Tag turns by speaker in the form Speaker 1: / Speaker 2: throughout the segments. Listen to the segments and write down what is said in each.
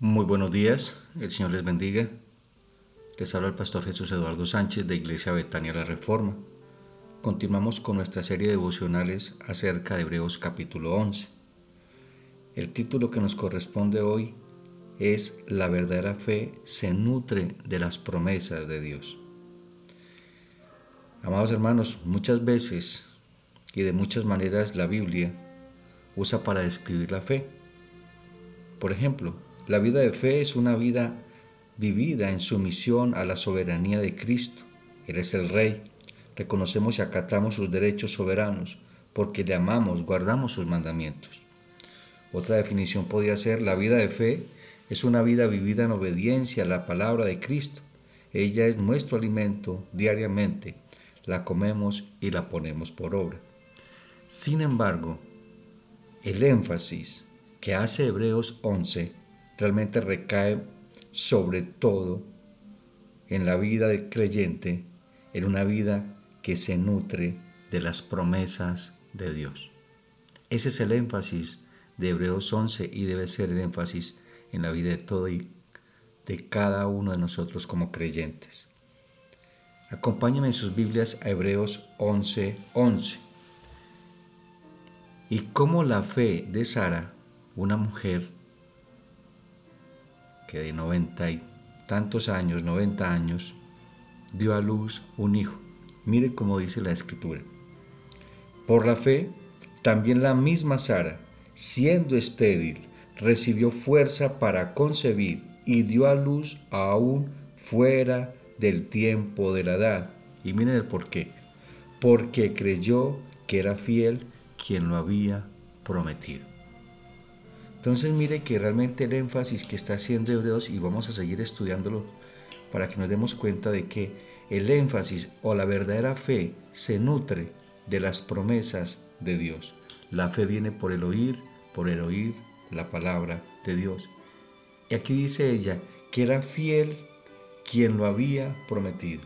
Speaker 1: Muy buenos días, el Señor les bendiga. Les habla el pastor Jesús Eduardo Sánchez de Iglesia Betania La Reforma. Continuamos con nuestra serie de devocionales acerca de Hebreos capítulo 11. El título que nos corresponde hoy es La verdadera fe se nutre de las promesas de Dios. Amados hermanos, muchas veces y de muchas maneras la Biblia usa para describir la fe. Por ejemplo, la vida de fe es una vida vivida en sumisión a la soberanía de Cristo. Él es el Rey. Reconocemos y acatamos sus derechos soberanos porque le amamos, guardamos sus mandamientos. Otra definición podría ser la vida de fe es una vida vivida en obediencia a la palabra de Cristo. Ella es nuestro alimento diariamente. La comemos y la ponemos por obra. Sin embargo, el énfasis que hace Hebreos 11 realmente recae sobre todo en la vida del creyente, en una vida que se nutre de las promesas de Dios. Ese es el énfasis de Hebreos 11 y debe ser el énfasis en la vida de todo y de cada uno de nosotros como creyentes. Acompáñenme en sus Biblias a Hebreos 11:11. 11. Y cómo la fe de Sara, una mujer que de noventa y tantos años, 90 años, dio a luz un hijo. Mire cómo dice la escritura. Por la fe, también la misma Sara, siendo estéril, recibió fuerza para concebir y dio a luz aún fuera del tiempo de la edad. Y miren el por qué. Porque creyó que era fiel quien lo había prometido. Entonces mire que realmente el énfasis que está haciendo Hebreos, y vamos a seguir estudiándolo para que nos demos cuenta de que el énfasis o la verdadera fe se nutre de las promesas de Dios. La fe viene por el oír, por el oír la palabra de Dios. Y aquí dice ella que era fiel quien lo había prometido.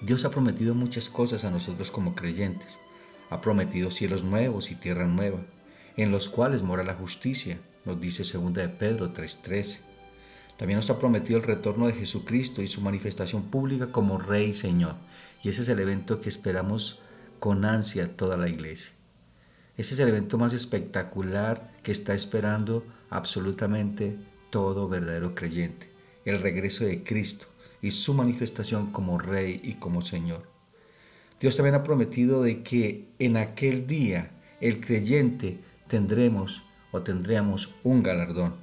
Speaker 1: Dios ha prometido muchas cosas a nosotros como creyentes. Ha prometido cielos nuevos y tierra nueva en los cuales mora la justicia, nos dice 2 de Pedro 3:13. También nos ha prometido el retorno de Jesucristo y su manifestación pública como Rey y Señor. Y ese es el evento que esperamos con ansia toda la iglesia. Ese es el evento más espectacular que está esperando absolutamente todo verdadero creyente. El regreso de Cristo y su manifestación como Rey y como Señor. Dios también ha prometido de que en aquel día el creyente tendremos o tendríamos un galardón.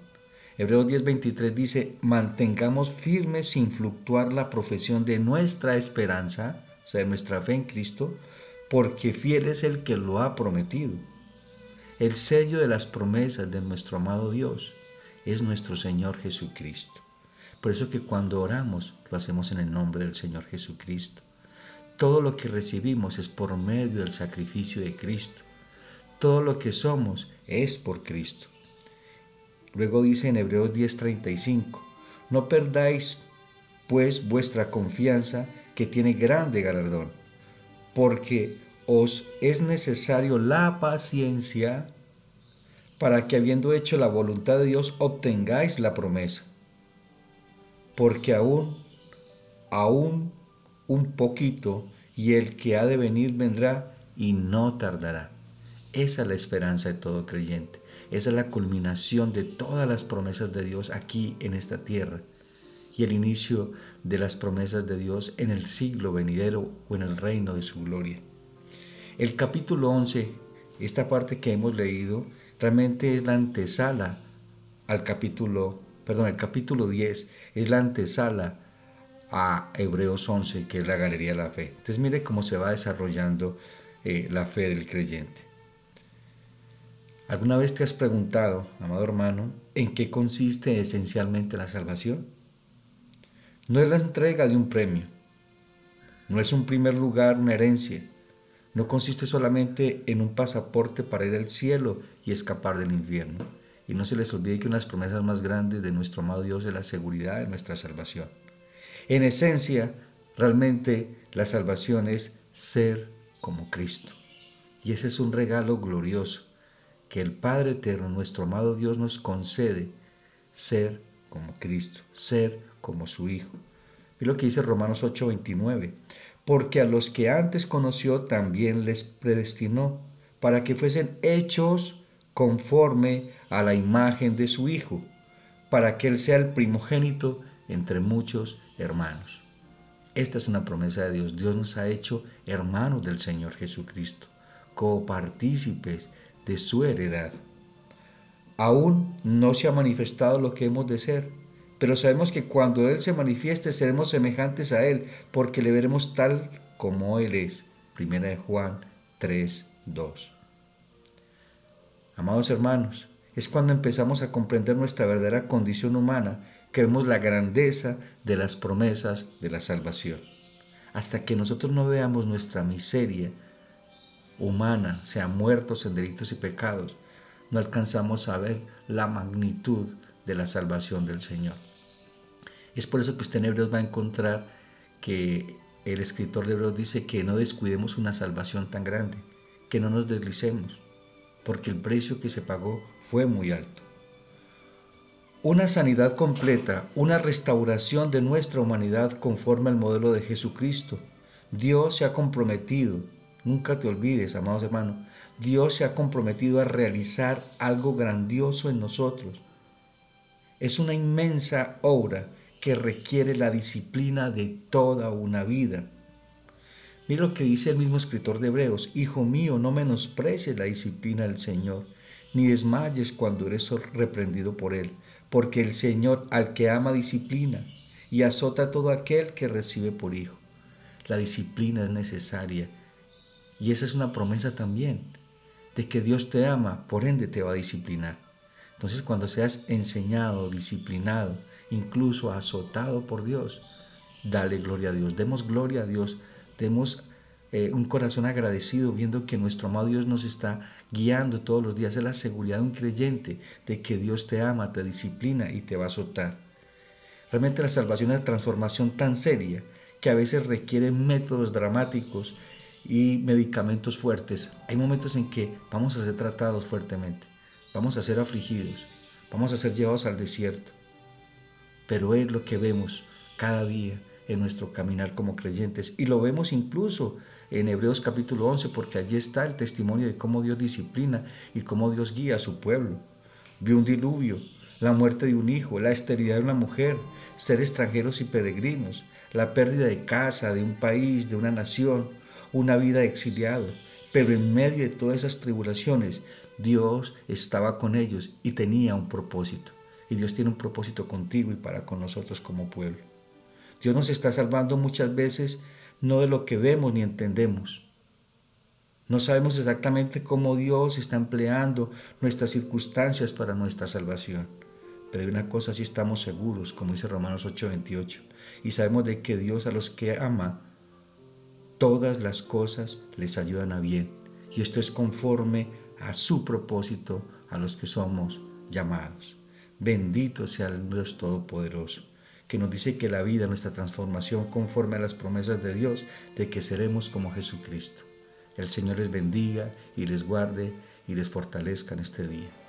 Speaker 1: Hebreos 10:23 dice, mantengamos firme sin fluctuar la profesión de nuestra esperanza, o sea, de nuestra fe en Cristo, porque fiel es el que lo ha prometido. El sello de las promesas de nuestro amado Dios es nuestro Señor Jesucristo. Por eso que cuando oramos lo hacemos en el nombre del Señor Jesucristo. Todo lo que recibimos es por medio del sacrificio de Cristo. Todo lo que somos es por Cristo. Luego dice en Hebreos 10:35, no perdáis pues vuestra confianza que tiene grande galardón, porque os es necesario la paciencia para que habiendo hecho la voluntad de Dios obtengáis la promesa. Porque aún, aún un poquito, y el que ha de venir vendrá y no tardará. Esa es la esperanza de todo creyente. Esa es la culminación de todas las promesas de Dios aquí en esta tierra y el inicio de las promesas de Dios en el siglo venidero o en el reino de su gloria. El capítulo 11, esta parte que hemos leído, realmente es la antesala al capítulo, perdón, el capítulo 10 es la antesala a Hebreos 11, que es la galería de la fe. Entonces mire cómo se va desarrollando eh, la fe del creyente. ¿Alguna vez te has preguntado, amado hermano, en qué consiste esencialmente la salvación? No es la entrega de un premio, no es un primer lugar, una herencia, no consiste solamente en un pasaporte para ir al cielo y escapar del infierno. Y no se les olvide que una de las promesas más grandes de nuestro amado Dios es la seguridad de nuestra salvación. En esencia, realmente la salvación es ser como Cristo. Y ese es un regalo glorioso que el Padre Eterno, nuestro amado Dios, nos concede ser como Cristo, ser como su Hijo. Y lo que dice Romanos 8:29, porque a los que antes conoció también les predestinó para que fuesen hechos conforme a la imagen de su Hijo, para que Él sea el primogénito entre muchos hermanos. Esta es una promesa de Dios. Dios nos ha hecho hermanos del Señor Jesucristo, copartícipes de su heredad. Aún no se ha manifestado lo que hemos de ser, pero sabemos que cuando Él se manifieste seremos semejantes a Él, porque le veremos tal como Él es. Primera de Juan 3, 2. Amados hermanos, es cuando empezamos a comprender nuestra verdadera condición humana que vemos la grandeza de las promesas de la salvación. Hasta que nosotros no veamos nuestra miseria humana, sea muertos en delitos y pecados, no alcanzamos a ver la magnitud de la salvación del Señor. Es por eso que usted en Hebreos va a encontrar que el escritor de Hebreos dice que no descuidemos una salvación tan grande, que no nos deslicemos, porque el precio que se pagó fue muy alto. Una sanidad completa, una restauración de nuestra humanidad conforme al modelo de Jesucristo. Dios se ha comprometido, nunca te olvides, amados hermanos, Dios se ha comprometido a realizar algo grandioso en nosotros. Es una inmensa obra que requiere la disciplina de toda una vida. Mira lo que dice el mismo escritor de Hebreos, Hijo mío, no menosprecies la disciplina del Señor, ni desmayes cuando eres reprendido por Él, porque el Señor al que ama disciplina y azota a todo aquel que recibe por hijo. La disciplina es necesaria y esa es una promesa también de que Dios te ama, por ende te va a disciplinar. Entonces cuando seas enseñado, disciplinado, incluso azotado por Dios, dale gloria a Dios. Demos gloria a Dios, demos eh, un corazón agradecido viendo que nuestro amado Dios nos está guiando todos los días. Es la seguridad de un creyente de que Dios te ama, te disciplina y te va a azotar. Realmente la salvación es una transformación tan seria que a veces requiere métodos dramáticos y medicamentos fuertes, hay momentos en que vamos a ser tratados fuertemente, vamos a ser afligidos, vamos a ser llevados al desierto. Pero es lo que vemos cada día en nuestro caminar como creyentes y lo vemos incluso en Hebreos capítulo 11 porque allí está el testimonio de cómo Dios disciplina y cómo Dios guía a su pueblo. Vio un diluvio, la muerte de un hijo, la esterilidad de una mujer, ser extranjeros y peregrinos, la pérdida de casa, de un país, de una nación, una vida exiliado, pero en medio de todas esas tribulaciones, Dios estaba con ellos y tenía un propósito. Y Dios tiene un propósito contigo y para con nosotros como pueblo. Dios nos está salvando muchas veces no de lo que vemos ni entendemos. No sabemos exactamente cómo Dios está empleando nuestras circunstancias para nuestra salvación. Pero hay una cosa sí estamos seguros, como dice Romanos 8:28, y sabemos de que Dios a los que ama, todas las cosas les ayudan a bien. Y esto es conforme a su propósito a los que somos llamados. Bendito sea el Dios Todopoderoso, que nos dice que la vida, nuestra transformación conforme a las promesas de Dios, de que seremos como Jesucristo. El Señor les bendiga y les guarde y les fortalezca en este día.